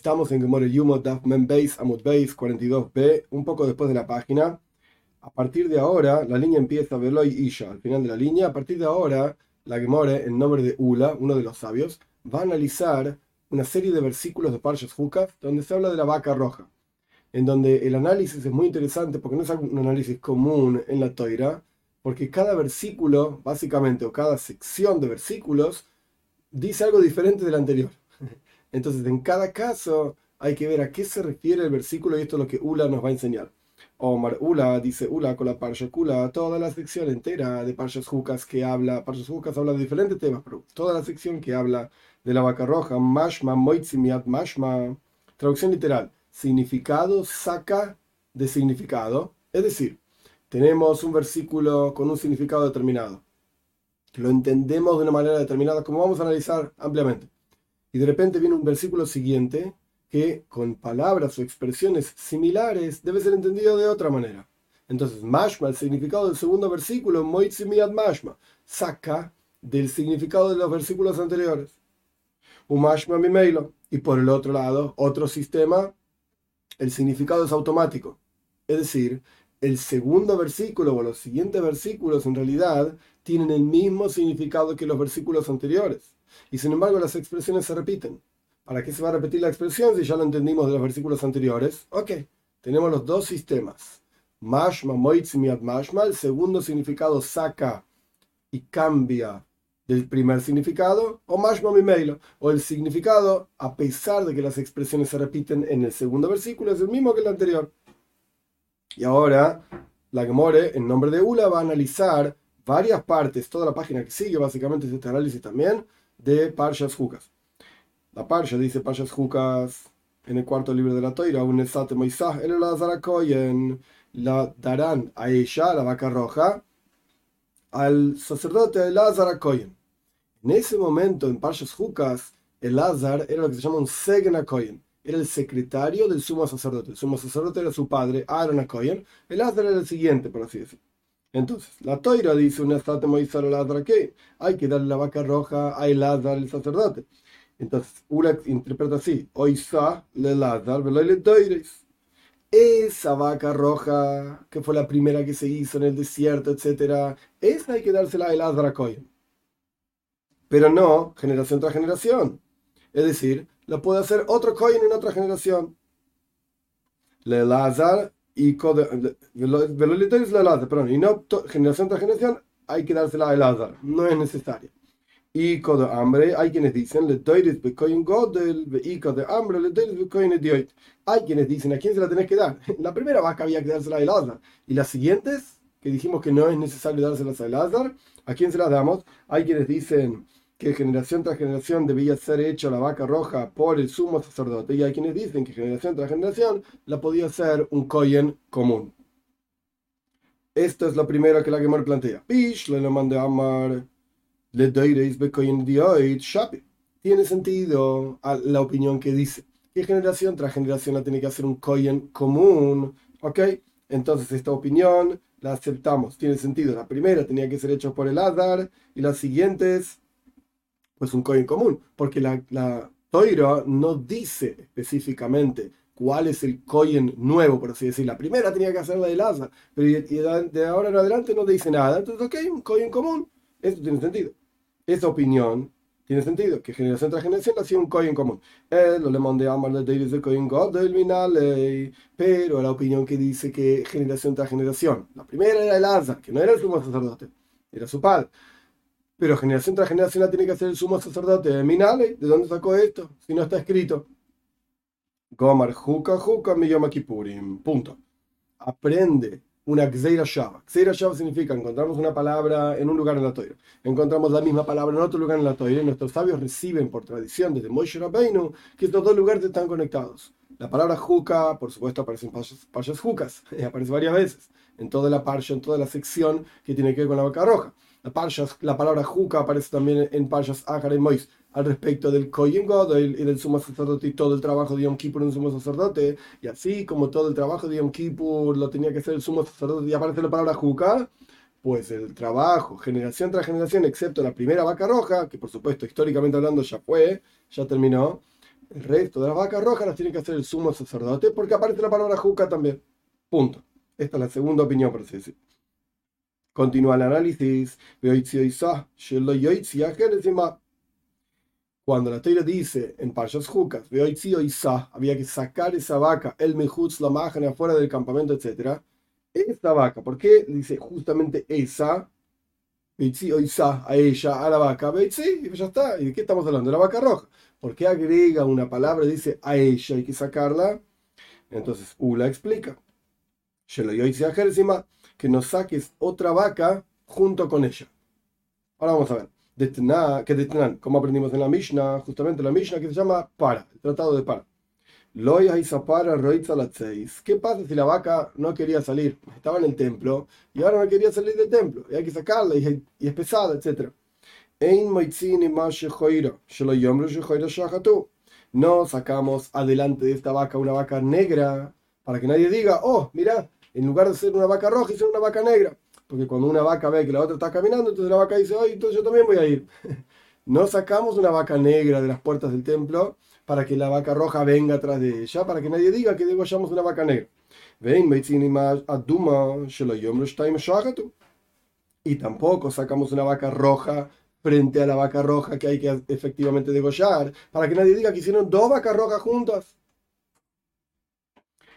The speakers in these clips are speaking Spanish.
Estamos en Gemore Yumot Daf Men Beis Amud Beis 42b, un poco después de la página. A partir de ahora, la línea empieza Veloy Isha, al final de la línea. A partir de ahora, la Gemore, en nombre de Ula, uno de los sabios, va a analizar una serie de versículos de Parshas Hukaf donde se habla de la vaca roja, en donde el análisis es muy interesante porque no es un análisis común en la Toira, porque cada versículo, básicamente, o cada sección de versículos, dice algo diferente del anterior. Entonces, en cada caso hay que ver a qué se refiere el versículo y esto es lo que Ula nos va a enseñar. Omar Ula dice Ula con la Parsha Kula, toda la sección entera de Parshas Jukas que habla, Parshas Jukas habla de diferentes temas, pero toda la sección que habla de la vaca roja, Mashma Moitzimiat Mashma, traducción literal, significado saca de significado, es decir, tenemos un versículo con un significado determinado, lo entendemos de una manera determinada, como vamos a analizar ampliamente y de repente viene un versículo siguiente que con palabras o expresiones similares debe ser entendido de otra manera. Entonces, mashma, el significado del segundo versículo, moitzimiad mashma, saca del significado de los versículos anteriores. Un mashma mimeilo. Y por el otro lado, otro sistema, el significado es automático. Es decir, el segundo versículo o los siguientes versículos en realidad tienen el mismo significado que los versículos anteriores. Y sin embargo las expresiones se repiten. ¿Para qué se va a repetir la expresión si ya lo entendimos de los versículos anteriores? Ok, tenemos los dos sistemas. Mashma, moitzimiat mashma, el segundo significado saca y cambia del primer significado, o mashma mimeilo, o el significado, a pesar de que las expresiones se repiten en el segundo versículo, es el mismo que el anterior. Y ahora, la Gemore, en nombre de Ula, va a analizar varias partes, toda la página que sigue, básicamente es este análisis también, de Parshas Jukas. La Parsha dice Parshas Jukas en el cuarto libro de la Toira, un esate el en la darán a ella, la vaca roja, al sacerdote Elazar Koyen. En ese momento, en Parshas Jukas, Elazar era lo que se llama un Segna Koyen. Era el secretario del sumo sacerdote. El sumo sacerdote era su padre, Aaron Koyen. Elazar era el siguiente, por así decirlo. Entonces, la toira dice una ladra que hay que darle la vaca roja a Elazar, el sacerdote. Entonces, una interpreta así: Oisa le Elazar, le Esa vaca roja, que fue la primera que se hizo en el desierto, etc., esa hay que dársela a Elazar a Pero no generación tras generación. Es decir, la puede hacer otro Cohen en otra generación. Le Elazar y perdón, y no generación tras generación hay que dársela a Elazar, no es necesario. Y de hambre, hay quienes dicen, le godel, de hambre, le Hay quienes dicen, ¿a quién se la tenés que dar? La primera vaca había que dársela a Elazar. Y las siguientes, que dijimos que no es necesario dárselas a Elazar, ¿a quién se las damos? Hay quienes dicen, que generación tras generación debía ser hecha la vaca roja por el sumo sacerdote. Y hay quienes dicen que generación tras generación la podía hacer un Koyen común. Esto es lo primero que la Gemor plantea. Pish le lo mande amar le Tiene sentido la opinión que dice que generación tras generación la tiene que hacer un Koyen común. ¿Ok? Entonces esta opinión la aceptamos. Tiene sentido. La primera tenía que ser hecha por el Adar y las siguientes pues un coin común, porque la, la Toira no dice específicamente cuál es el coin nuevo, por así decir. La primera tenía que hacer la de Laza, pero de ahora en adelante no dice nada. Entonces, ok, un coin común. Esto tiene sentido. Esa opinión tiene sentido, que generación tras generación hacía un coin común. El le mandé a de coin God del pero la opinión que dice que generación tras generación. La primera era el Asa, que no era el sumo sacerdote, era su padre. Pero generación tras generación la tiene que hacer el sumo sacerdote de Minale. ¿De dónde sacó esto? Si no está escrito. Gomar Juka Juka Miyoma Kippurim. Punto. Aprende una Gzeira Shava. Gzeira Shava significa encontramos una palabra en un lugar en la Torah. Encontramos la misma palabra en otro lugar en la Torah. Y nuestros sabios reciben por tradición desde Moshe Rabbeinu que estos dos lugares están conectados. La palabra Juka, por supuesto, aparece en Pashas Jukas. Aparece varias veces. En toda la parsha, en toda la sección que tiene que ver con la vaca roja. La, la palabra Juca aparece también en Parshas Akar y Mois al respecto del Kohen Godel y del sumo sacerdote y todo el trabajo de Yom Kippur en el sumo sacerdote. Y así como todo el trabajo de Yom Kippur lo tenía que hacer el sumo sacerdote y aparece la palabra Juca, pues el trabajo, generación tras generación, excepto la primera vaca roja, que por supuesto históricamente hablando ya fue, ya terminó, el resto de las vacas rojas las tiene que hacer el sumo sacerdote porque aparece la palabra juca también. Punto. Esta es la segunda opinión, por así decir. Continúa el análisis. Cuando la teira dice en Parshas Jukas, había que sacar esa vaca, el mejutz, la májana afuera del campamento, etc. Esta vaca, ¿por qué dice justamente esa? a ella, a la vaca, y ya está. ¿Y de qué estamos hablando? De la vaca roja. ¿Por qué agrega una palabra y dice a ella hay que sacarla? Entonces, Ula explica. Que nos saques otra vaca junto con ella. Ahora vamos a ver. que detinan, como aprendimos en la Mishnah, justamente la Mishnah que se llama para, el tratado de para. ¿Qué pasa si la vaca no quería salir? Estaba en el templo y ahora no quería salir del templo. Y hay que sacarla y, es pesada, etc. No sacamos adelante de esta vaca una vaca negra para que nadie diga, oh, mira, en lugar de ser una vaca roja, hicieron una vaca negra. Porque cuando una vaca ve que la otra está caminando, entonces la vaca dice, oh, entonces yo también voy a ir. No sacamos una vaca negra de las puertas del templo para que la vaca roja venga atrás de ella, para que nadie diga que degollamos una vaca negra. Y tampoco sacamos una vaca roja frente a la vaca roja que hay que efectivamente degollar, para que nadie diga que hicieron dos vacas rojas juntas.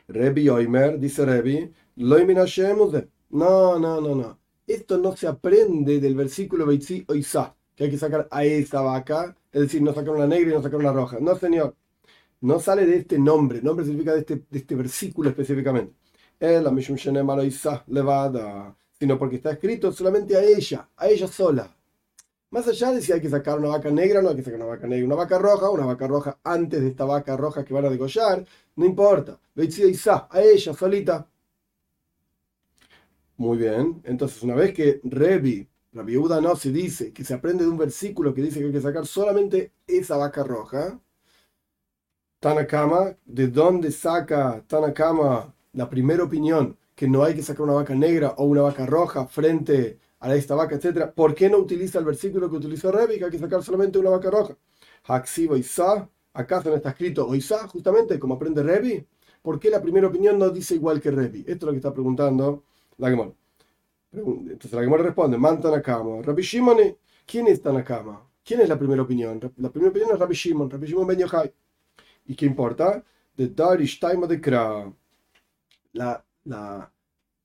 Rebi Oimer, dice Rebi, no, no, no, no. Esto no se aprende del versículo Beitzi Oisa, que hay que sacar a esa vaca es decir, no sacar una negra y no sacar una roja. No, señor. No sale de este nombre. Nombre significa de este, de este versículo específicamente. levada. Sino porque está escrito solamente a ella, a ella sola. Más allá de si hay que sacar una vaca negra no hay que sacar una vaca negra, una vaca roja, una vaca roja antes de esta vaca roja que van a degollar, no importa. Isa, a ella solita. Muy bien, entonces una vez que Revi la viuda no se dice que se aprende de un versículo que dice que hay que sacar solamente esa vaca roja. Tanakama, ¿de dónde saca Tanakama la primera opinión que no hay que sacar una vaca negra o una vaca roja frente a esta vaca, etcétera? ¿Por qué no utiliza el versículo que utilizó Revi, que hay que sacar solamente una vaca roja? Haxivo Isa, acaso no está escrito Oisa, justamente como aprende Revi. ¿Por qué la primera opinión no dice igual que Revi? Esto es lo que está preguntando la. Entonces la Gemara responde, Man Tanakama. Rabbi Shimon, ¿quién es Tanakama? ¿Quién es la primera opinión? La primera opinión es Rabbi Shimon, Rabbi Shimon Ben Yochai. ¿Y qué importa? De Darish Taima de Kra. La, la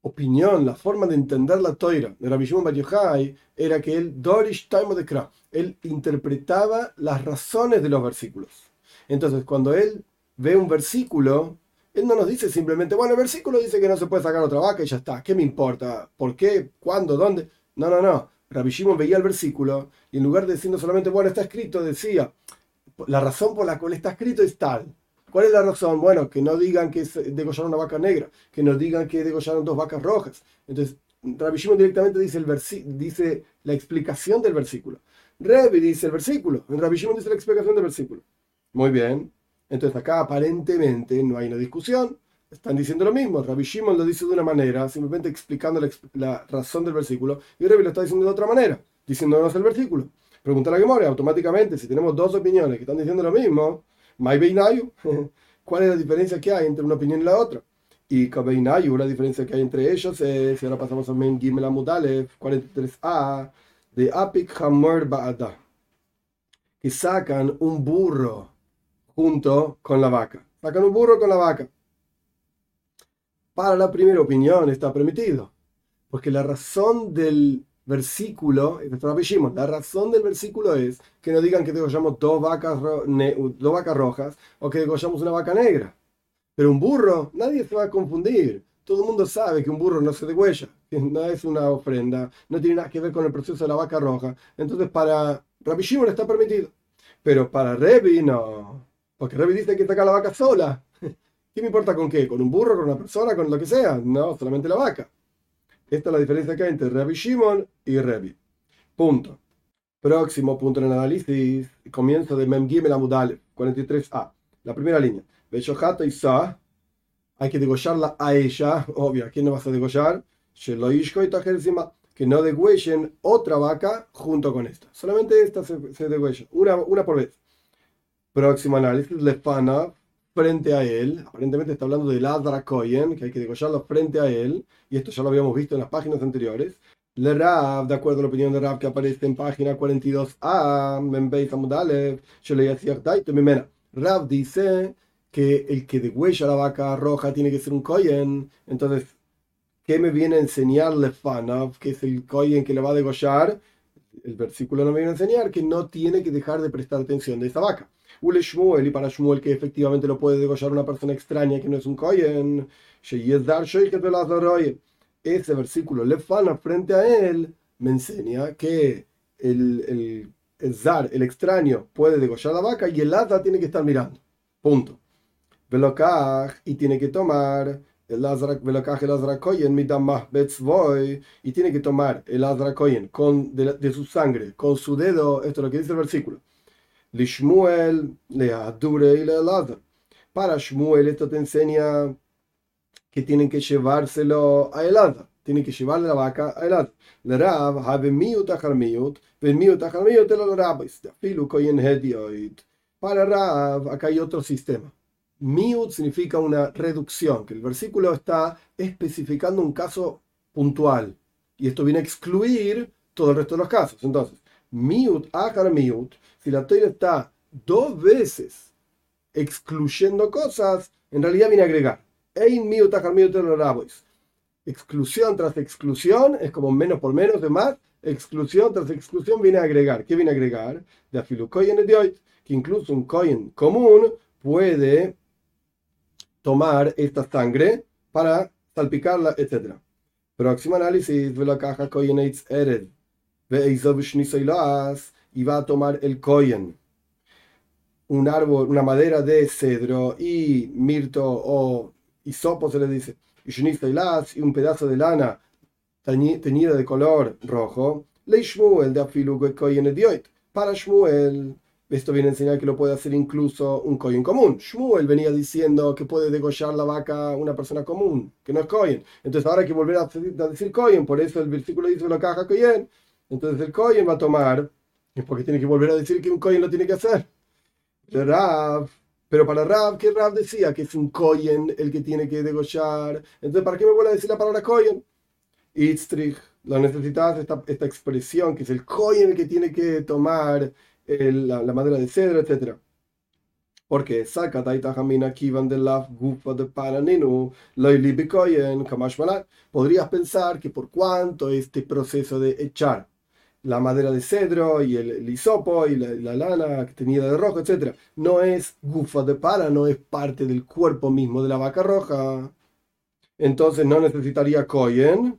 opinión, la forma de entender la toira de Rabbi Shimon Ben Yochai era que él, Darish Taima de Kra, él interpretaba las razones de los versículos. Entonces, cuando él ve un versículo, él no nos dice simplemente, bueno, el versículo dice que no se puede sacar otra vaca y ya está. ¿Qué me importa? ¿Por qué? ¿Cuándo? ¿Dónde? No, no, no. Rabbi Shimon veía el versículo y en lugar de decirnos solamente, bueno, está escrito, decía, la razón por la cual está escrito es tal. ¿Cuál es la razón? Bueno, que no digan que degollaron una vaca negra, que no digan que degollaron dos vacas rojas. Entonces, Rabbi Shimon directamente dice, el dice la explicación del versículo. Revi dice el versículo, Rabbi Shimon dice la explicación del versículo. Muy bien. Entonces acá aparentemente no hay una discusión, están diciendo lo mismo. Rabbi Shimon lo dice de una manera, simplemente explicando la, razón del versículo, y Rabbi lo está diciendo de otra manera, diciéndonos el versículo. Pregunta la Gemora, automáticamente, si tenemos dos opiniones que están diciendo lo mismo, ¿cuál es la diferencia que hay entre una opinión y la otra? Y Kabeinayu, la diferencia que hay entre ellos es, si ahora pasamos a Men Gimel 43a, de Apik Hamor Ba'ada, que sacan un burro junto con la vaca. Sacan un burro con la vaca. Para la primera opinión está permitido, porque la razón del versículo, la razón del versículo es que no digan que degollamos dos vacas, rojas o que degollamos una vaca negra. Pero un burro, nadie se va a confundir. Todo el mundo sabe que un burro no se degüella, no es una ofrenda, no tiene nada que ver con el proceso de la vaca roja. Entonces, para Rabbi Shimon está permitido. Pero para Revi, no. Porque Revi dice que saca la vaca sola. ¿Qué me importa con qué? ¿Con un burro, con una persona, con lo que sea? No, solamente la vaca. Esta es la diferencia que hay entre Revi Shimon y Revi. Punto. Próximo punto en el análisis. Comienzo de Mem Gimel Amudale, 43a. La primera línea. Beshohata Isa. Hay que degollarla a ella. Obvio, ¿a quién no vas a degollar? Que no degüellen otra vaca junto con esta. Solamente esta se, se degüella. Una, una por vez. Próximo análisis, Lefana, frente a él. Aparentemente está hablando de Ladra Koyen, que hay que degollarlo frente a él. Y esto ya lo habíamos visto en las páginas anteriores. Le Rav, de acuerdo a la opinión de Rav que aparece en página 42a, Membeit Amudalev, yo le decía, Rav dice que el que degüella la vaca roja tiene que ser un Koyen. Entonces, ¿qué me viene a enseñar Lefanov, que es el Koyen que le va a degollar? El versículo no me viene a enseñar que no tiene que dejar de prestar atención de esa vaca. Ule Shmuel, y para Shmuel que efectivamente lo puede degollar una persona extraña que no es un Koyen, ese versículo Lefana frente a él me enseña que el, el, zar, el extraño, puede degollar la vaca y el hada tiene que estar mirando. Punto. Velokaj, y tiene que tomar el Velokaj el Azrakoyen, mitamah betzvoy, y tiene que tomar el Azrakoyen con, de, de, su sangre, con su dedo, esto es lo que dice el versículo. Lishmuel, le adure y le Para Shmuel esto te enseña que tienen que llevárselo a helada, tienen que llevarle la vaca a helada. Le Rab, habe miut achar miut, ven miut achar miut el Rab, koyen. Para Rab, acá hay otro sistema. Miut significa una reducción, que el versículo está especificando un caso puntual. Y esto viene a excluir todo el resto de los casos. Entonces, miut, akar miut, si la toira está dos veces excluyendo cosas, en realidad viene a agregar. Ein miut, akar miut, Exclusión tras exclusión es como menos por menos de más. Exclusión tras exclusión viene a agregar. ¿Qué viene a agregar? De afilu de hoy, que incluso un coin común puede tomar esta sangre para salpicarla, etc. Próximo análisis, la caja Ered, y va a tomar el koyen, un árbol, una madera de cedro y mirto o hisopo se le dice, y un pedazo de lana teñida de color rojo, le Shmuel de afilu koyen para Shmuel esto viene a enseñar que lo puede hacer incluso un Kohen común. Shmuel venía diciendo que puede degollar la vaca una persona común, que no es Kohen. Entonces ahora hay que volver a decir Kohen, por eso el versículo dice la caja Kohen. Entonces el Kohen va a tomar, es porque tiene que volver a decir que un Kohen lo tiene que hacer. Rav, pero para Rav, ¿qué Rav decía? Que es un Kohen el que tiene que degollar. Entonces, ¿para qué me vuelve a decir la palabra Kohen? Itztrich, la necesitas esta, esta expresión, que es el Kohen el que tiene que tomar la, madera de cedro, etc. Porque saca jamina kivan de la gufa de paraninu, kamash Podrías pensar que por cuanto este proceso de echar la madera de cedro y el, hisopo y la, lana tenida de rojo, etc. No es gufa de para, no es parte del cuerpo mismo de la vaca roja. Entonces no necesitaría koyen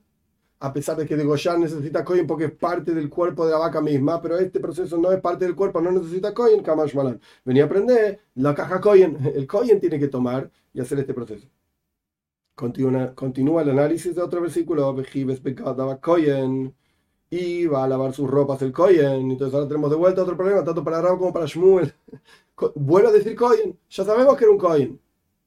a pesar de que degollar necesita coin porque es parte del cuerpo de la vaca misma, pero este proceso no es parte del cuerpo, no necesita coin, Kamash Malan. Venía a aprender, la caja coin, el coin tiene que tomar y hacer este proceso. Continúa, continúa el análisis de otro versículo, y va a lavar sus ropas el Koyen. Entonces ahora tenemos de vuelta otro problema, tanto para Rab como para Shmuel. Vuelvo a decir Koyen, ya sabemos que era un Koyen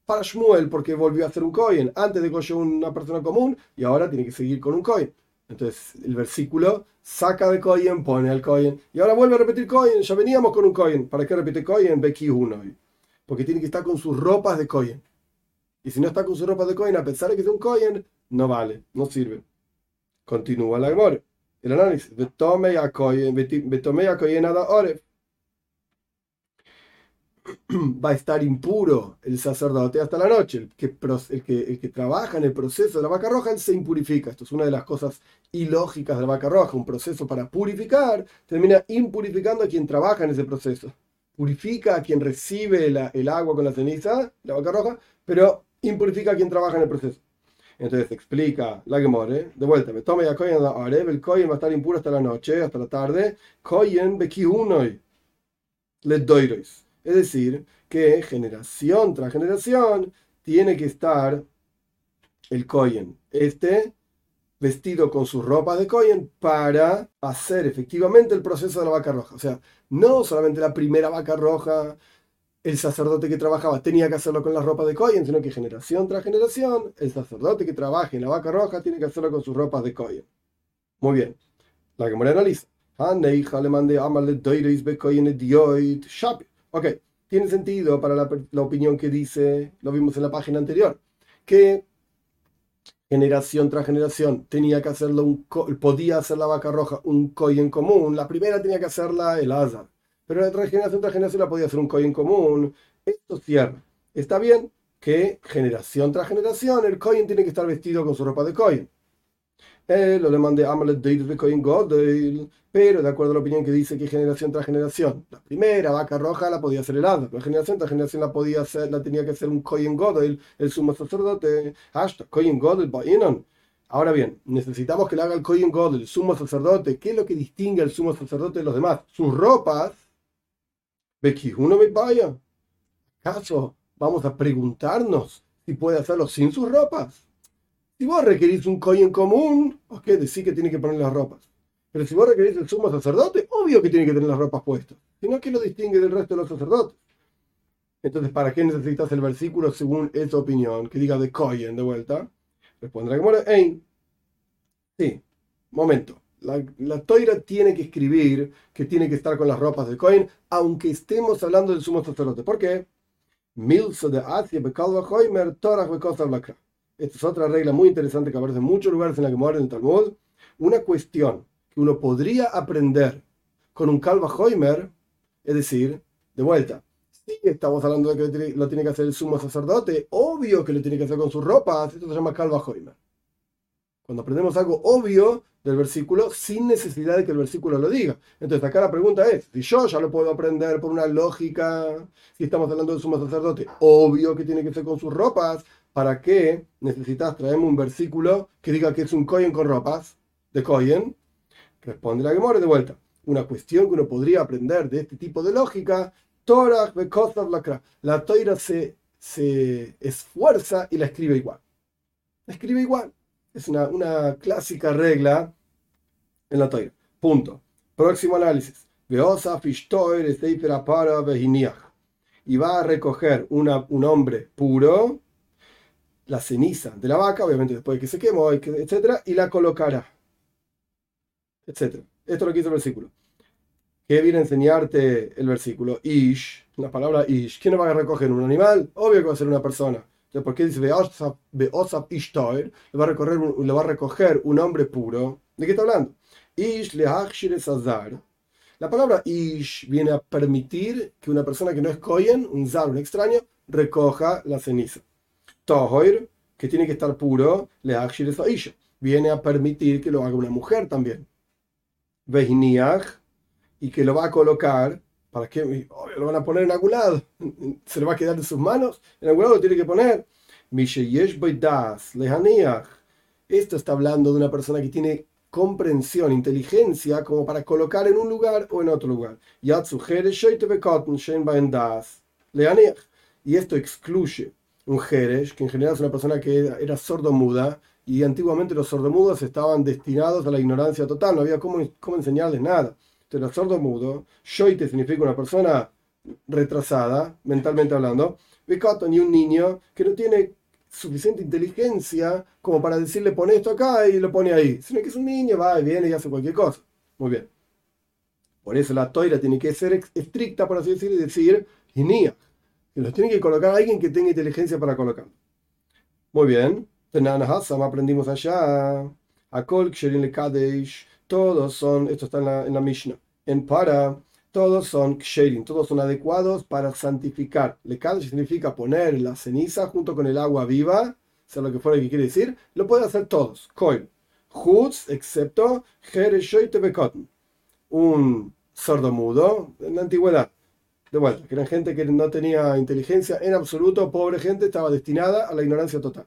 para Shmuel porque volvió a hacer un coin. Antes de que una persona común y ahora tiene que seguir con un coin. Entonces el versículo saca de coin, pone al coin y ahora vuelve a repetir coin. Ya veníamos con un coin. ¿Para qué repite coin? Beki 1. Porque tiene que estar con sus ropas de coin. Y si no está con sus ropas de coin, a pesar de que es un coin, no vale, no sirve. Continúa la amor. El análisis. Betome a coin, betome a coin nada oref va a estar impuro el sacerdote hasta la noche. El que, que, que trabaja en el proceso de la vaca roja, él se impurifica. Esto es una de las cosas ilógicas de la vaca roja. Un proceso para purificar termina impurificando a quien trabaja en ese proceso. Purifica a quien recibe el agua con la ceniza, la vaca roja, pero impurifica a quien trabaja en el proceso. Entonces explica la Gemore, de vuelta, me toma ya el Koyen va a estar impuro hasta la noche, hasta la tarde. Koyen beki le doirois es decir, que generación tras generación tiene que estar el Koyen, este vestido con sus ropas de Koyen para hacer efectivamente el proceso de la vaca roja. O sea, no solamente la primera vaca roja, el sacerdote que trabajaba tenía que hacerlo con las ropas de Koyen, sino que generación tras generación, el sacerdote que trabaja en la vaca roja tiene que hacerlo con sus ropas de Koyen. Muy bien. La que analiza. Ok, tiene sentido para la, opinión que dice, lo vimos en la página anterior, que generación tras generación tenía que hacerlo un podía hacer la vaca roja un coy en común. La primera tenía que hacerla el Azar, pero la generación tras generación la podía hacer un coy en común. Esto cierra. Está bien que generación tras generación el coin tiene que estar vestido con su ropa de coin. Le mandé Amalet de Coin Godel, pero de acuerdo a la opinión que dice que generación tras generación, la primera vaca roja la podía hacer el la generación tras generación la podía hacer, la tenía que hacer un Coin Godel, el sumo sacerdote, hasta Coin Godel Ahora bien, necesitamos que le haga el Coin Godel, el sumo sacerdote. ¿Qué es lo que distingue al sumo sacerdote de los demás? Sus ropas. uno me vaya. ¿Acaso vamos a preguntarnos si puede hacerlo sin sus ropas? Si vos requerís un coin común, ok, decís que tiene que poner las ropas. Pero si vos requerís el sumo sacerdote, obvio que tiene que tener las ropas puestas. Si no, ¿qué lo distingue del resto de los sacerdotes? Entonces, ¿para qué necesitas el versículo según esa opinión? Que diga de coin de vuelta. Responderá muere Ein. Sí, momento. La, la, toira tiene que escribir que tiene que estar con las ropas de coin, aunque estemos hablando del sumo sacerdote. ¿Por qué? Milso de Asia, Bekalva Hoimer, Torah, Bekosav Lakra. Esta es otra regla muy interesante que aparece en muchos lugares en la muere en el Talmud. Una cuestión que uno podría aprender con un Kalva Hoimer, es decir, de vuelta, si estamos hablando de que lo tiene que hacer el sumo sacerdote, obvio que lo tiene que hacer con sus ropas, esto se llama Kalva Hoimer. Cuando aprendemos algo obvio del versículo sin necesidad de que el versículo lo diga. Entonces acá la pregunta es, si yo ya lo puedo aprender por una lógica, si estamos hablando del sumo sacerdote, obvio que tiene que ser con sus ropas, ¿para qué necesitas traerme un versículo que diga que es un Cohen con ropas de Cohen? Responde la Gemora de vuelta. Una cuestión que uno podría aprender de este tipo de lógica, Torah la Toira se, se esfuerza y la escribe igual. La escribe igual. Es una, una clásica regla en la Toira. Punto. Próximo análisis. Y va a recoger una, un hombre puro la ceniza de la vaca, obviamente después de que se quemó, etc., y la colocará, etc. Esto es lo que dice el versículo. ¿Qué viene a enseñarte el versículo? Ish, la palabra ish. ¿Quién va a recoger? ¿Un animal? Obvio que va a ser una persona. Entonces, ¿por qué dice Beosab Ishtoir? Le va, a recoger, le va a recoger un hombre puro. ¿De qué está hablando? Ish le Sazar. La palabra ish viene a permitir que una persona que no es kohen, un zar, un extraño, recoja la ceniza. Tohoir, que tiene que estar puro, le viene a permitir que lo haga una mujer también. Vehiniach, y que lo va a colocar, ¿para qué? lo van a poner en algún lado, se le va a quedar de sus manos, en algún lado lo tiene que poner. Esto está hablando de una persona que tiene comprensión, inteligencia, como para colocar en un lugar o en otro lugar. Y esto excluye un Jerez, que en general es una persona que era sordomuda, y antiguamente los sordomudos estaban destinados a la ignorancia total, no había cómo, cómo enseñarles nada. Entonces, los sordomudos, shoite significa una persona retrasada, mentalmente hablando, y un niño que no tiene suficiente inteligencia como para decirle pone esto acá y lo pone ahí, sino que es un niño, va y viene y hace cualquier cosa. Muy bien. Por eso la toira tiene que ser estricta, por así decirlo, y decir, niña y los tiene que colocar alguien que tenga inteligencia para colocarlo. Muy bien. aprendimos allá. Akol Ksherin Kadesh. Todos son, esto está en la, en la Mishnah. En para, todos son Ksherin, todos son adecuados para santificar. Le Kadesh significa poner la ceniza junto con el agua viva, sea lo que fuera que quiere decir. Lo pueden hacer todos. Koil. Hutz, excepto Jereshoite Bekotn. Un sordo mudo en la antigüedad de vuelta, que eran gente que no tenía inteligencia en absoluto, pobre gente, estaba destinada a la ignorancia total.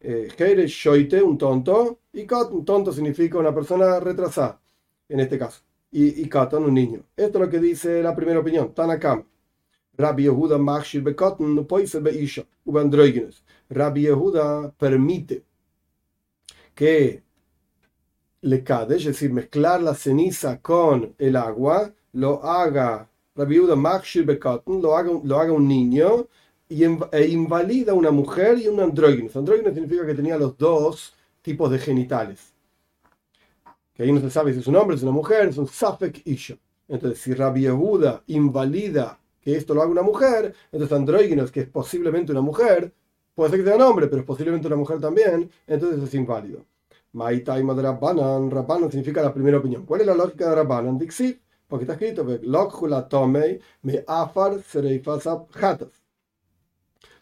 Eh, Shoite, un tonto, y Kat, un tonto significa una persona retrasada, en este caso, y, y Katan, un niño. Esto es lo que dice la primera opinión, Tanakam. Rabbi Yehuda Machshir Bekotten, Beisha. Rabbi Yehuda permite que le cade, es decir, mezclar la ceniza con el agua, lo haga Rabbi Machshir lo haga, lo haga un niño y, e invalida una mujer y un andrógeno. Andrógeno significa que tenía los dos tipos de genitales. Que ahí no se sabe si es un hombre, es una mujer, es un Safek Isha. Entonces, si Rabbi Yehuda invalida que esto lo haga una mujer, entonces andróginos, que es posiblemente una mujer, puede ser que sea un hombre, pero es posiblemente una mujer también, entonces es inválido. Maitaima de Rabbanan, Rabbanan significa la primera opinión. ¿Cuál es la lógica de Rabbanan? Dixit, porque está escrito, me afar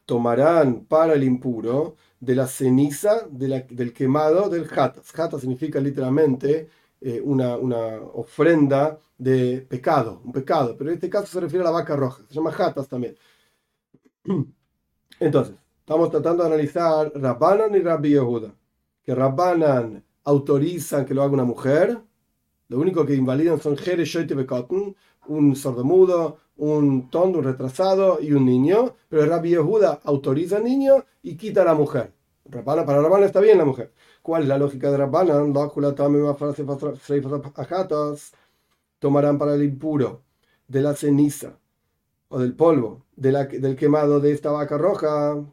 Tomarán para el impuro de la ceniza del quemado del hatas. Hatas significa literalmente eh, una, ofrenda de pecado, un pecado, pero en este caso se refiere a la vaca roja, se llama hatas también. Entonces, estamos tratando de analizar Rabbanan y Rabbi Yehuda. Que Rabbanan autorizan que lo haga una mujer, lo único que invalidan son Jere Shoite Bekotten, un sordomudo, un tonto, un retrasado y un niño, pero Rabbi Yehuda autoriza al niño y quita a la mujer. para Rabbanan está bien la mujer. ¿Cuál es la lógica de Rabbanan? Tomarán para el impuro de la ceniza o del polvo de la, del quemado de esta vaca roja.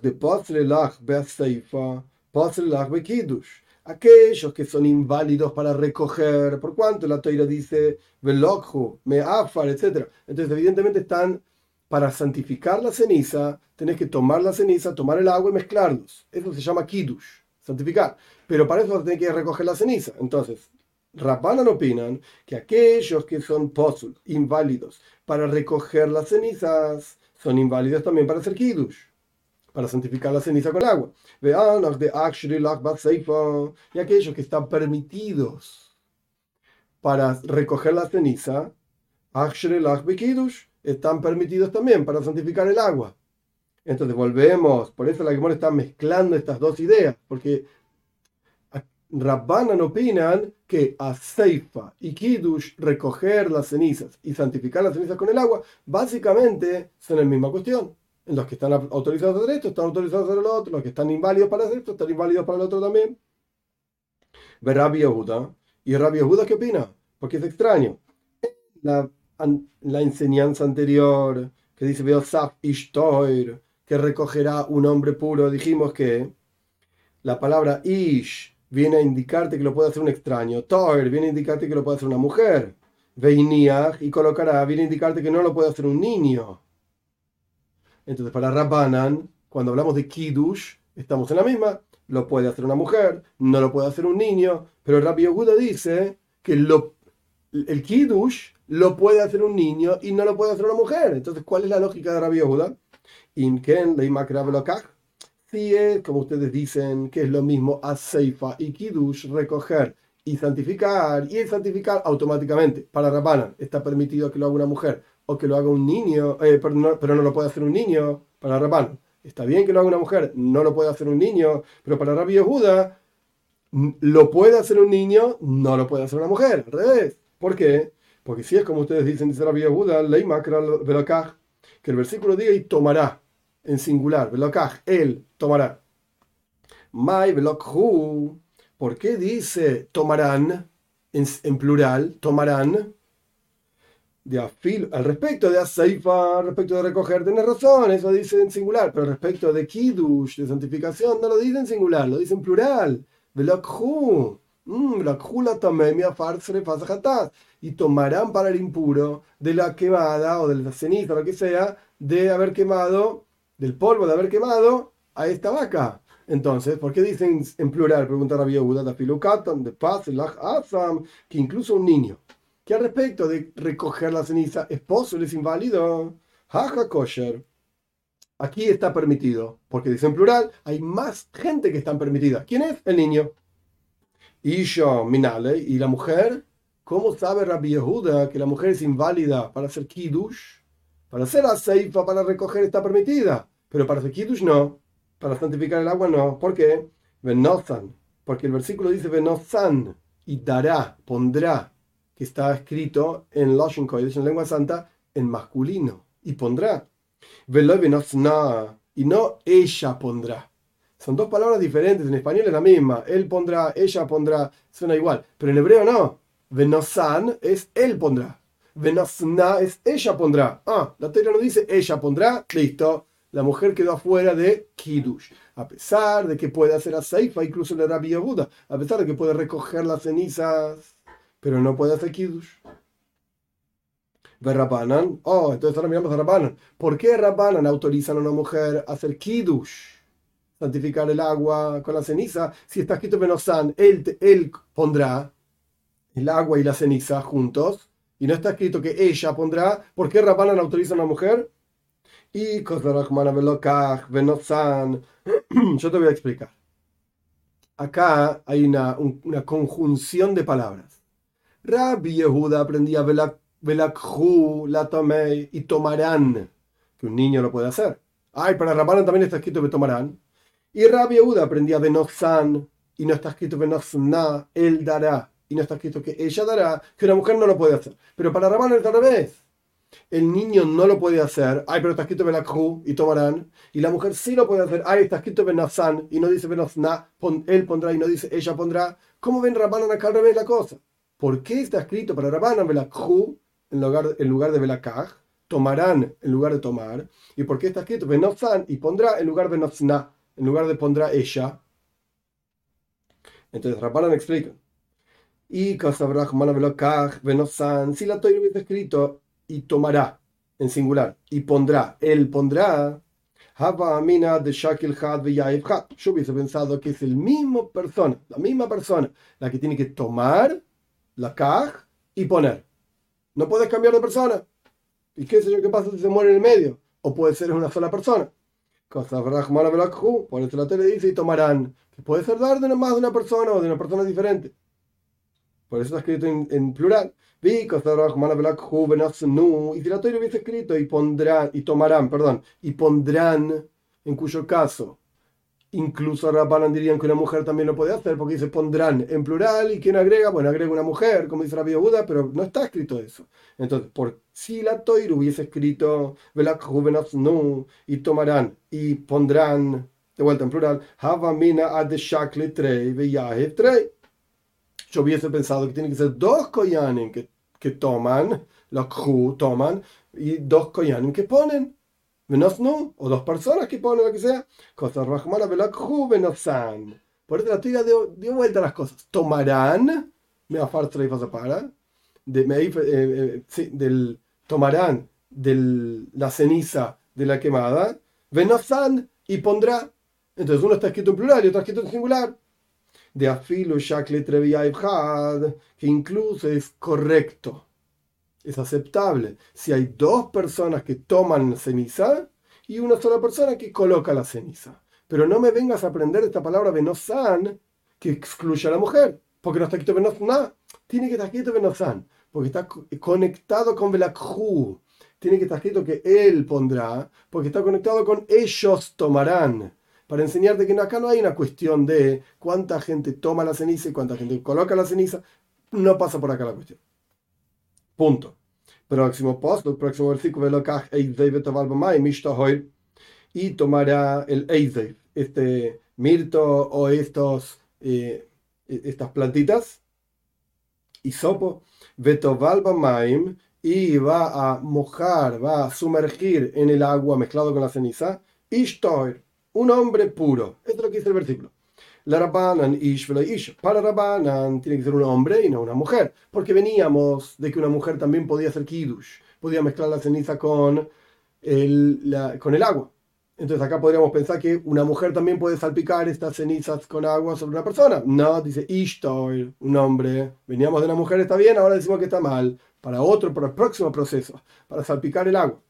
de aquellos que son inválidos para recoger, por cuanto la toira dice velokhu, meafar, etc. Entonces, evidentemente están para santificar la ceniza, tenés que tomar la ceniza, tomar el agua y mezclarlos. Eso se llama kiddush, santificar. Pero para eso tenés que recoger la ceniza. Entonces, Rabbanan opinan que aquellos que son posul, inválidos para recoger las cenizas, son inválidos también para hacer kiddush para santificar la ceniza con agua. Y aquellos que están permitidos para recoger la ceniza, están permitidos también para santificar el agua. Entonces volvemos, por eso la Gemora está mezclando estas dos ideas, porque Rabbanan opinan que a Seifa y Kiddush, recoger las cenizas y santificar las cenizas con el agua, básicamente son la misma cuestión los que están autorizados a hacer esto están autorizados a hacer lo otro, los que están inválidos para hacer esto están inválidos para el otro también. Ve Rabbi Yehuda. ¿Y Rabbi Yehuda qué opina? Porque es extraño. La, la enseñanza anterior que dice Beosaf Ishtoir, que recogerá un hombre puro, dijimos que la palabra Ish viene a indicarte que lo puede hacer un extraño. Toir viene a indicarte que lo puede hacer una mujer. Veiniach y colocará viene a indicarte que no lo puede hacer un niño. Entonces, para Rabbanan, cuando hablamos de Kiddush, estamos en la misma. Lo puede hacer una mujer, no lo puede hacer un niño, pero Rabbi Yehuda dice que lo, el Kiddush lo puede hacer un niño y no lo puede hacer una mujer. Entonces, ¿cuál es la lógica de Rabbi Yehuda? Si es, como ustedes dicen, que es lo mismo a Seifa y Kiddush, recoger y santificar, y el santificar automáticamente para Rabbanan está permitido que lo haga una mujer o que lo haga un niño, eh, pero, no, lo puede hacer un niño para Rabban. Está bien que lo haga una mujer, no lo puede hacer un niño, pero para Rabbi Yehuda lo puede hacer un niño, no lo puede hacer una mujer, al revés. ¿Por qué? Porque si es como ustedes dicen, dice Rabbi Yehuda, que el versículo diga y tomará, en singular, velokaj, él tomará. Mai velokhu, ¿por qué dice tomarán en plural, tomarán? De afil, al respecto de Asaifa, respecto de recoger, tenés razón, eso dice en singular, pero respecto de Kiddush, de santificación, no lo dice en singular, lo dice en plural. Mm, y tomarán para el impuro de la quemada o de la ceniza, lo que sea, de haber quemado, del polvo de haber quemado a esta vaca. Entonces, ¿por qué dicen en plural? Pregunta Rabbi Yehuda, de paz, que incluso un niño que al respecto de recoger la ceniza es posible, es inválido. Jaja kosher. Aquí está permitido, porque dice en plural, hay más gente que están permitida. ¿Quién es? El niño. Y yo, Minale, y la mujer, ¿cómo sabe Rabbi Yehuda que la mujer es inválida para hacer kiddush? Para hacer aceifa, para recoger está permitida, pero para hacer kiddush no. Para santificar el agua no. ¿Por qué? Venozan. Porque el versículo dice Venozan y dará, pondrá está escrito en Lashon Kodesh, en lengua santa, en masculino, y pondrá. Y no ella pondrá. Son dos palabras diferentes, en español es la misma. Él pondrá, ella pondrá, suena igual. Pero en hebreo no. Venosan es él pondrá. Venosna es ella pondrá. Ah, la teoría no dice ella pondrá, listo. La mujer quedó afuera de Kiddush. A pesar de que puede hacer a Seifa, incluso la Rabbi Buda, a pesar de que puede recoger las cenizas pero no puede hacer kiddush. Ve Rabbanan. Oh, entonces ahora miramos a Rabbanan. ¿Por qué Rabbanan autorizan a una mujer a hacer kiddush? Santificar el agua con la ceniza. Si está escrito Benosan, él, él pondrá el agua y la ceniza juntos. Y no está escrito que ella pondrá. ¿Por qué Rabbanan autoriza a una mujer? Y yo te voy a explicar. Acá hay una conjunción de palabras. Rabbi Yehuda aprendía velakhu, la tomei y tomarán, que un niño lo puede hacer. Ay, para Rabbanan también está escrito que tomarán. Y Rabbi Yehuda aprendía Benosan y no está escrito Benosna, él dará. Y no está escrito que ella dará, que una mujer no lo puede hacer. Pero para Rabbanan es al revés el niño no lo puede hacer, ay, pero está escrito Benakhu y tomarán, y la mujer sí lo puede hacer, ay, está escrito Benazán y no dice Benazna, él pondrá y no dice ella pondrá. ¿Cómo ven Rabanan acá al revés la cosa? ¿Por qué está escrito para Rabanan Benakhu en lugar, en lugar de Belakaj? Tomarán en lugar de tomar. ¿Y por qué está escrito Benazán y pondrá en lugar de Benazna, en lugar de pondrá ella? Entonces Rabanan explica. Y si la Torah hubiese escrito y tomará, en singular, y pondrá, él pondrá, de Shakil Yo hubiese pensado que es el mismo persona, la misma persona, la que tiene que tomar la kaj y poner. No puedes cambiar de persona. ¿Y qué sé yo qué pasa si se muere en el medio? O puede ser una sola persona. Por eso la tele dice y tomarán. Puede ser dar de más de una persona o de una persona diferente. Por eso está escrito en, plural. Y si la Torah hubiese escrito y pondrán, y tomarán, perdón, y pondrán, en cuyo caso, incluso Rabbanan dirían que una mujer también lo puede hacer, porque dice pondrán en plural, y quien agrega, bueno, agrega una mujer, como dice Rabbi Buda, pero no está escrito eso. Entonces, por si la Torah hubiese escrito y tomarán, y pondrán, de vuelta en plural, Havamina ad trei trei yo hubiese pensado que tiene que ser dos koyanim que, que toman, khu toman, y dos koyanim que ponen. Menos no, o dos personas que ponen lo que sea. Cosa rahmana velakhu venosan. Por eso la tira dio, dio vuelta a las cosas. Tomarán, me afartra y para, de, me, eh, eh, del, tomarán de la ceniza de la quemada, venosan y pondrá. Entonces uno está escrito en plural y otro está escrito en singular de afilo shakle que incluso es correcto, es aceptable. Si hay dos personas que toman ceniza y una sola persona que coloca la ceniza. Pero no me vengas a aprender esta palabra venosan que excluye a la mujer, porque no está escrito venosan, tiene que estar escrito venosan, porque está conectado con velakhu. Tiene que estar escrito que él pondrá, porque está conectado con ellos tomarán para enseñarte que acá no hay una cuestión de cuánta gente toma la ceniza y cuánta gente coloca la ceniza. No pasa por acá la cuestión. Punto. Próximo post, el próximo versículo, y tomará el Eizev, este mirto o estos, eh, estas plantitas, y sopo, maim, y va a mojar, va a sumergir en el agua mezclado con la ceniza, Ishtoir, un hombre puro. Esto es lo que dice el versículo. La Rabbanan ish ish. Para Rabbanan tiene que ser un hombre y no una mujer. Porque veníamos de que una mujer también podía hacer kiddush. Podía mezclar la ceniza con el, con el agua. Entonces acá podríamos pensar que una mujer también puede salpicar estas cenizas con agua sobre una persona. No, dice Ishtoir, un hombre. Veníamos de una mujer, está bien, ahora decimos que está mal. Para otro, para el próximo proceso, para salpicar el agua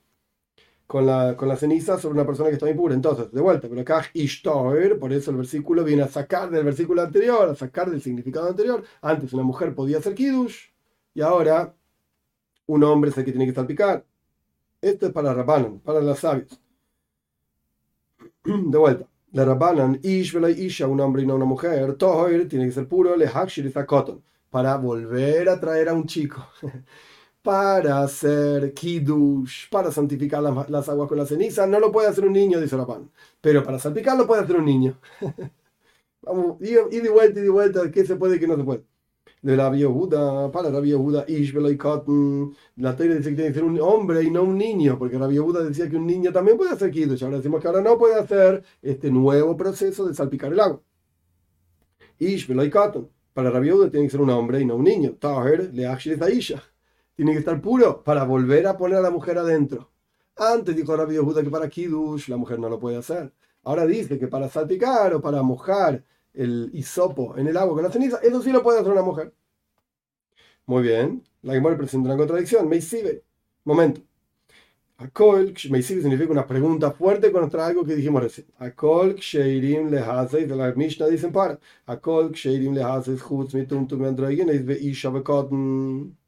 con la, con la ceniza sobre una persona que está impura. Entonces, de vuelta, pero acá Ishtoir, por eso el versículo viene a sacar del versículo anterior, a sacar del significado anterior. Antes una mujer podía hacer Kiddush y ahora un hombre es el que tiene que salpicar. Esto es para Rabbanan, para los sabios. De vuelta. La Rabbanan, Ish Isha, un hombre y no una mujer. Tohoir tiene que ser puro, le Hakshir para volver a traer a un chico. para hacer kiddush, para santificar las, aguas con la ceniza, no lo puede hacer un niño, dice Rabán. Pero para salpicar lo puede hacer un niño. Vamos, y, de vuelta, y de vuelta, ¿qué se puede y qué no se puede? De la Buda, para la Buda, Ishbel y Cotton, la teoría dice que tiene que ser un hombre y no un niño, porque la Buda decía que un niño también puede hacer kiddush. Ahora decimos que ahora no puede hacer este nuevo proceso de salpicar el agua. Ishbel y Cotton, para la Buda tiene que ser un hombre y no un niño. Taher le Isha tiene que estar puro para volver a poner a la mujer adentro. Antes dijo Rabbi Yehuda que para Kiddush la mujer no lo puede hacer. Ahora dice que para salpicar o para mojar el hisopo en el agua con la ceniza, eso sí lo puede hacer una mujer. Muy bien, la Gemara presenta una contradicción. Meisive, momento. Akol, Meisive significa una pregunta fuerte contra algo que dijimos recién. Akol, Kseirim, Lehazeis, de la Mishnah dicen para. Akol, Kseirim, Lehazeis, Chutz, Mitum, Tum, Isha, Vekotten, Shein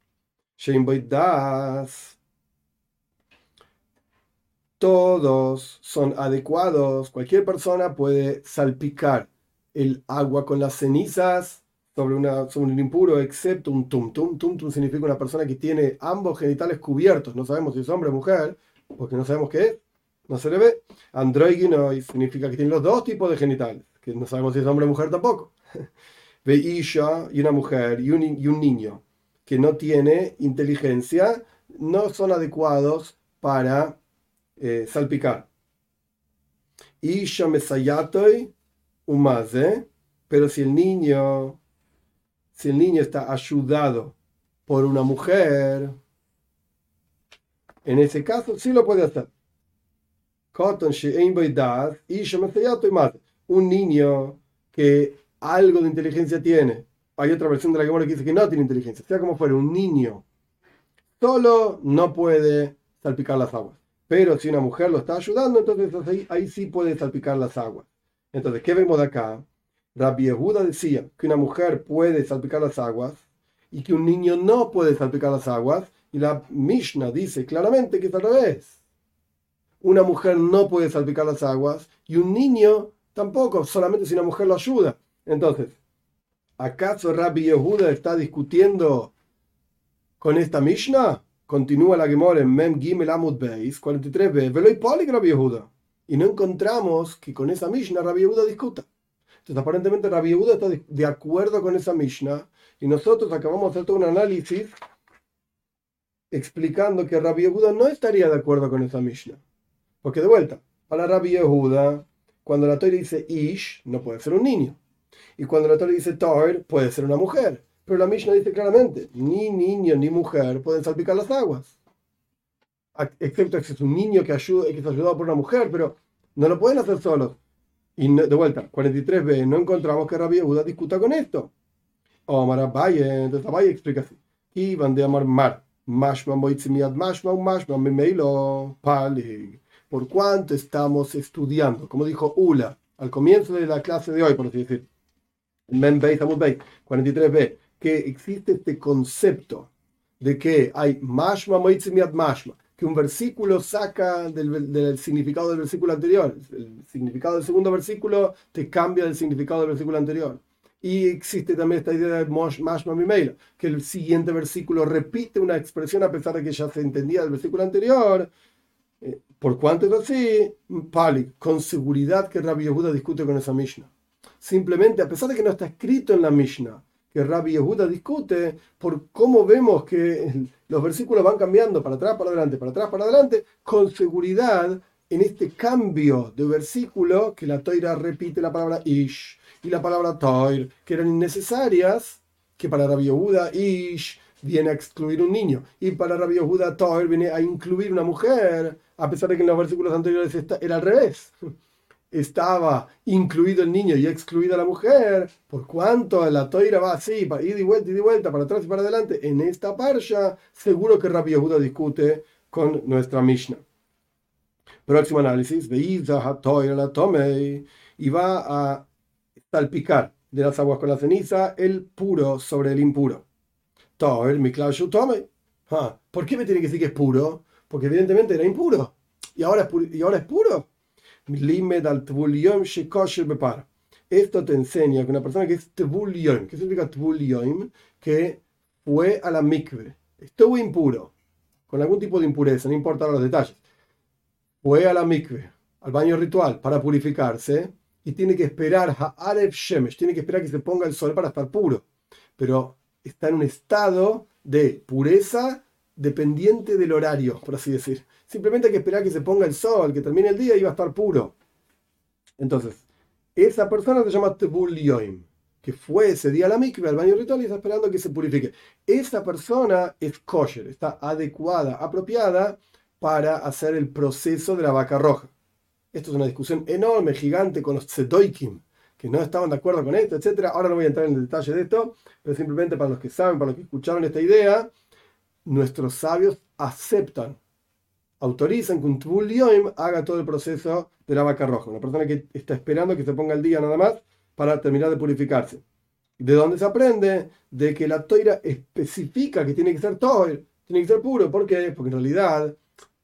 Das todos son adecuados. Cualquier persona puede salpicar el agua con las cenizas sobre, una, sobre un impuro, excepto un tum tum. Tum tum significa una persona que tiene ambos genitales cubiertos. No sabemos si es hombre o mujer, porque no sabemos qué es. No se le ve. Androgynois significa que tiene los dos tipos de genitales, que no sabemos si es hombre o mujer tampoco. Veisha y una mujer y un niño que no tiene inteligencia no son adecuados para eh, salpicar. Y un más, ¿eh? Pero si el niño, si el niño está ayudado por una mujer, en ese caso sí lo puede hacer. Un niño que algo de inteligencia tiene. Hay otra versión de la que dice que no tiene inteligencia. Sea como fuera, un niño solo no puede salpicar las aguas. Pero si una mujer lo está ayudando, entonces ahí, sí puede salpicar las aguas. Entonces, ¿qué vemos de acá? Rabbi Yehuda decía que una mujer puede salpicar las aguas y que un niño no puede salpicar las aguas. Y la Mishnah dice claramente que es al revés. Una mujer no puede salpicar las aguas y un niño tampoco, solamente si una mujer lo ayuda. Entonces, ¿acaso Rabbi Yehuda está discutiendo con esta Mishnah? Continúa la Gemora en Mem Gimel Amud Beis 43b, Veloy Polik Rabbi Yehuda. Y no encontramos que con esa Mishnah Rabbi Yehuda discuta. Entonces, aparentemente Rabbi Yehuda está de acuerdo con esa Mishnah y nosotros acabamos de hacer todo un análisis explicando que Rabbi Yehuda no estaría de acuerdo con esa Mishnah. Porque de vuelta, para Rabbi Yehuda, cuando la Torah dice Ish, no puede ser un niño. Y cuando la Torah dice Tor, puede ser una mujer. Pero la Mishnah dice claramente, ni niño ni mujer pueden salpicar las aguas. Excepto que es un niño que, ayuda, que es ayudado por una mujer, pero no lo pueden hacer solos. Y de vuelta, 43b, no encontramos que Rabbi Yehuda discuta con esto. O Valle, entonces Valle explica así. Y van de amar mar. Mashma moitzimiad mashma, mashma memeilo palig. Por cuánto estamos estudiando, como dijo Ula al comienzo de la clase de hoy, por así decir. Men 43b que existe este concepto de que hay mashma moitzimiat mashma, que un versículo saca del, significado del versículo anterior. El significado del segundo versículo te cambia del significado del versículo anterior. Y existe también esta idea de mashma mimeila, que el siguiente versículo repite una expresión a pesar de que ya se entendía del versículo anterior. Eh, por cuanto es así, Pali, con seguridad que Rabbi Yehuda discute con esa Mishnah. Simplemente, a pesar de que no está escrito en la Mishnah, que Rabbi Yehuda discute por cómo vemos que los versículos van cambiando para atrás, para adelante, para atrás, para adelante, con seguridad en este cambio de versículo que la Toira repite la palabra Ish y la palabra Toir, que eran innecesarias, que para Rabbi Yehuda Ish viene a excluir un niño y para Rabbi Yehuda Toir viene a incluir una mujer, a pesar de que en los versículos anteriores era al revés estaba incluido el niño y excluida la mujer, por cuanto la toira va así, para ir y vuelta y de vuelta, para atrás y para adelante, en esta parsha, seguro que Rabbi Yehuda discute con nuestra Mishnah. Próximo análisis, la tome y va a salpicar de las aguas con la ceniza el puro sobre el impuro. mi tome. ¿Por qué me tiene que decir que es puro? Porque evidentemente era impuro. ¿Y ahora es, y ahora es puro? Esto te enseña que una persona que es Tvul ¿qué significa Tvul Que fue a la mikve, estuvo impuro, con algún tipo de impureza, no importa los detalles. Fue a la mikve, al baño ritual, para purificarse y tiene que esperar a Aref Shemesh, tiene que esperar que se ponga el sol para estar puro. Pero está en un estado de pureza dependiente del horario, por así decir. Simplemente hay que esperar que se ponga el sol, que termine el día y va a estar puro. Entonces, esa persona se llama Tebul que fue ese día a la mikve, al baño ritual, y está esperando que se purifique. Esa persona es kosher, está adecuada, apropiada para hacer el proceso de la vaca roja. Esto es una discusión enorme, gigante con los tzedoikim, que no estaban de acuerdo con esto, etc. Ahora no voy a entrar en el detalle de esto, pero simplemente para los que saben, para los que escucharon esta idea, nuestros sabios aceptan, autorizan que un Tvul haga todo el proceso de la vaca roja. Una persona que está esperando que se ponga el día nada más para terminar de purificarse. ¿De dónde se aprende? De que la toira especifica que tiene que ser toir, tiene que ser puro. ¿Por qué? Porque en realidad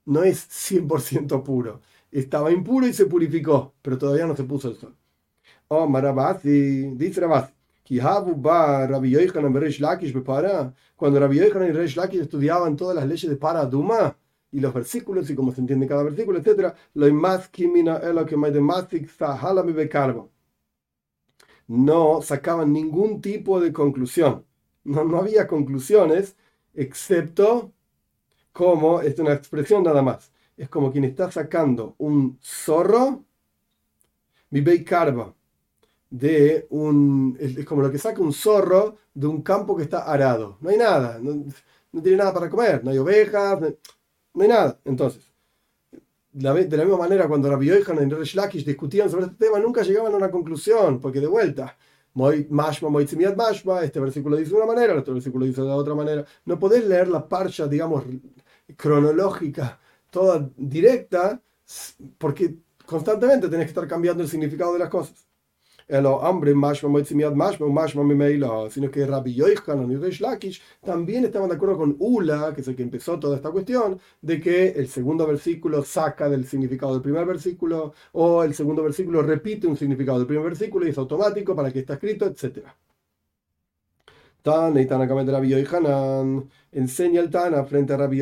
no es 100% puro. Estaba impuro y se purificó, pero todavía no se puso el sol. Oh, Marabasi, dice Rabasi. Cuando Rabbi Yochanan y Reish Lakish estudiaban todas las leyes de Paraduma y los versículos y cómo se entiende cada versículo, etc., no sacaban ningún tipo de conclusión. No, no había conclusiones, excepto como, es una expresión nada más. Es como quien está sacando un zorro, mi carba, de un. Es como lo que saca un zorro de un campo que está arado. No hay nada, no, tiene nada para comer, no hay ovejas, no, hay nada. Entonces, de la misma manera, cuando Rabbi Yohanan y Resh Lakish discutían sobre este tema, nunca llegaban a una conclusión, porque de vuelta, Mashma, Mashma, este versículo dice de una manera, el otro versículo dice de otra manera. No podés leer la parcha, digamos, cronológica, toda directa, porque constantemente tenés que estar cambiando el significado de las cosas hambre sino que Rabbi Yochanan y Reish Lakish también estaban de acuerdo con Ula, que es el que empezó toda esta cuestión, de que el segundo versículo saca del significado del primer versículo, o el segundo versículo repite un significado del primer versículo y es automático para que está escrito, etc. Tana y Tana de Rabbi Yochanan enseña el Tana frente a Rabbi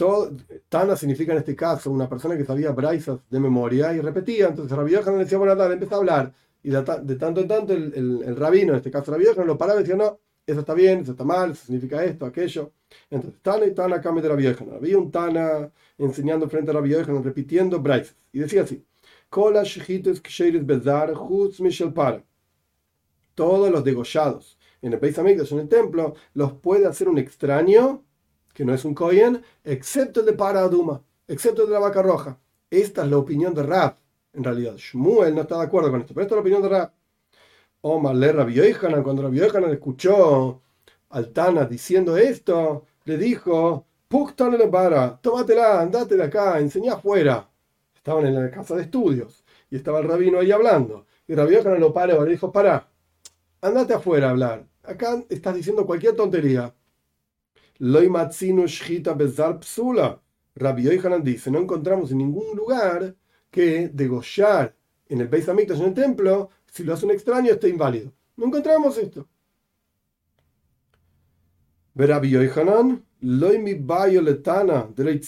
Yochanan Tana significa en este caso una persona que sabía braizas de memoria y repetía. Entonces Rabbi Yohanan decía, bueno, dale, empieza a hablar. Y de, tanto en tanto el, rabino, en este caso Rabbi Yohanan, lo paraba y decía, no, eso está bien, eso está mal, significa esto, aquello. Entonces, Tana y Tana cambia de Rabbi Yohanan. Había un Tana enseñando frente a Rabbi Yohanan, repitiendo braizas. Y decía así, Todos los degollados en el país en el templo, los puede hacer un extraño que no es un Kohen, excepto el de Paraduma, excepto el de la vaca roja. Esta es la opinión de Rab. En realidad, Shmuel no está de acuerdo con esto, pero esta es la opinión de Rab. Omar le Rabbi Yohanan, cuando Rabbi Yohanan escuchó al Tana diciendo esto, le dijo, Puktan le para, tómatela, andate de acá, enseñá afuera. Estaban en la casa de estudios y estaba el rabino ahí hablando. Y Rabbi Yohanan lo paró, le dijo, para, andate afuera a hablar. Acá estás diciendo cualquier tontería. Loimatzinu Shita Bezar Psula. Rabbi Yohanan dice: No encontramos en ningún lugar que degollar en el Beis Hamikdash, en el templo, si lo hace un extraño, esté inválido. No encontramos esto. Rabbi Yohanan, Loimi Bayo Letana de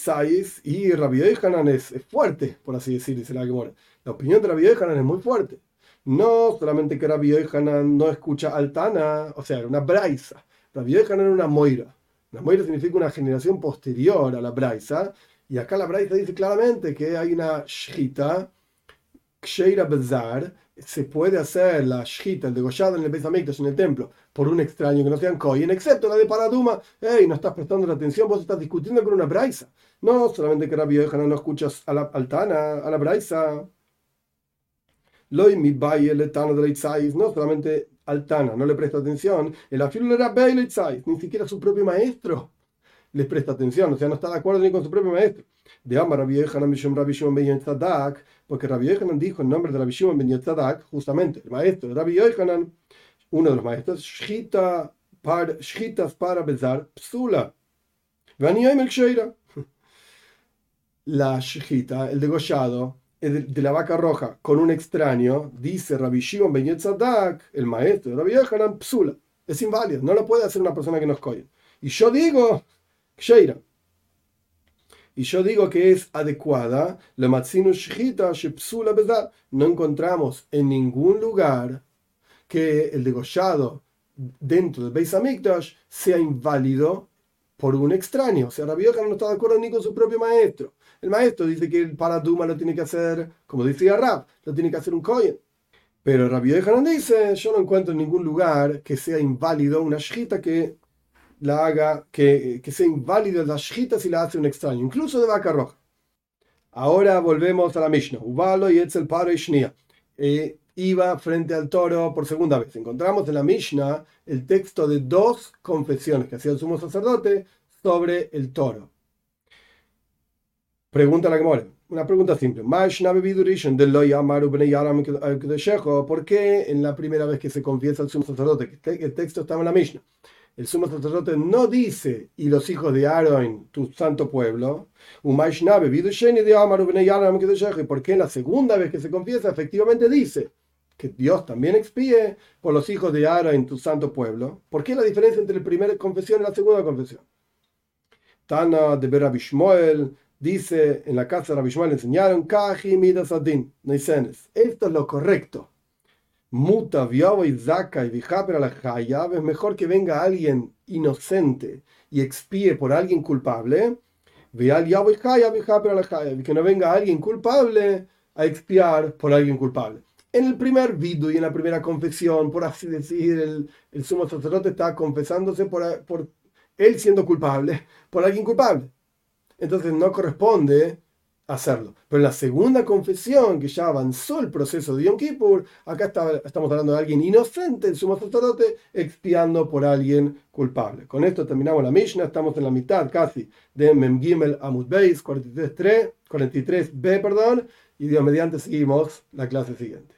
y Rabbi Yohanan es, es, fuerte, por así decir, dice la Gemora. La opinión de Rabbi Yohanan es muy fuerte. No solamente que Rabbi Yohanan no escucha Altana, o sea, era una braisa. Rabbi Yohanan era una moira. La moira significa una generación posterior a la Braisa, y acá la Braisa dice claramente que hay una Shita, Ksheira Bezar, se puede hacer la Shita, el degollado en el Beis en el templo, por un extraño que no sean Koyen, excepto la de Paraduma. hey, no estás prestando la atención, vos estás discutiendo con una Braisa. No, solamente que Rabbi Yohanan no escuchas a la Altana, a la Braisa. Loi mi el Tano de no solamente Altana no le presta atención, el afilo era ni siquiera su propio maestro les presta atención, o sea, no está de acuerdo ni con su propio maestro. De Amar Rabbi Yehanan Rabbi Ben porque Rabbi Yehanan dijo en nombre de Rabbi Shimon Ben Yetzadak, justamente, el maestro de Rabbi Yehanan, uno de los maestros, Shita par, Shitas para Bezar Psula. La Shita, el degollado, de la vaca roja con un extraño, dice Rabbi Shimon Ben Yetzadak, el maestro de Rabbi Yohanan, psula. Es inválido, no lo puede hacer una persona que nos coye. Y yo digo, Sheira. Y yo digo que es adecuada, la matzinu psula No encontramos en ningún lugar que el degollado dentro del Beis Hamikdash sea inválido por un extraño. O sea, Rabbi Yohanan no está de acuerdo ni con su propio maestro. El maestro dice que el paraduma lo tiene que hacer, como decía Rab, lo tiene que hacer un Kohen. Pero Rabbi Yohanan dice, yo no encuentro en ningún lugar que sea inválido una shita que la haga, que, sea inválido la shita si la hace un extraño, incluso de vaca roja. Ahora volvemos a la Mishnah. Ubalo y Etzel Paro y Shnia. Eh, iba frente al toro por segunda vez. Encontramos en la Mishnah el texto de dos confesiones que hacía el sumo sacerdote sobre el toro. Pregunta la que Una pregunta simple. ¿Por qué en la primera vez que se confiesa el sumo sacerdote, que el texto estaba en la Mishnah, el sumo sacerdote no dice, y los hijos de Aaron, tu santo pueblo, porque en la segunda vez que se confiesa, efectivamente dice que Dios también expíe por los hijos de Aaron, tu santo pueblo. ¿Por qué la diferencia entre la primera confesión y la segunda confesión? Tana de Berabishmoel dice, en la casa de Rabishmoel enseñaron, Esto es lo correcto muta, y zaka y la es mejor que venga alguien inocente y expíe por alguien culpable, que no venga alguien culpable a expiar por alguien culpable. En el primer vidu y en la primera confesión, por así decir, el, el sumo sacerdote está confesándose por, por él siendo culpable, por alguien culpable. Entonces no corresponde hacerlo. Pero en la segunda confesión, que ya avanzó el proceso de Yom Kippur, acá estamos hablando de alguien inocente, el sumo sacerdote, expiando por alguien culpable. Con esto terminamos la Mishnah, estamos en la mitad casi de Mem Gimel Amud Beis 43.3, 43b, perdón, y Dios mediante seguimos la clase siguiente.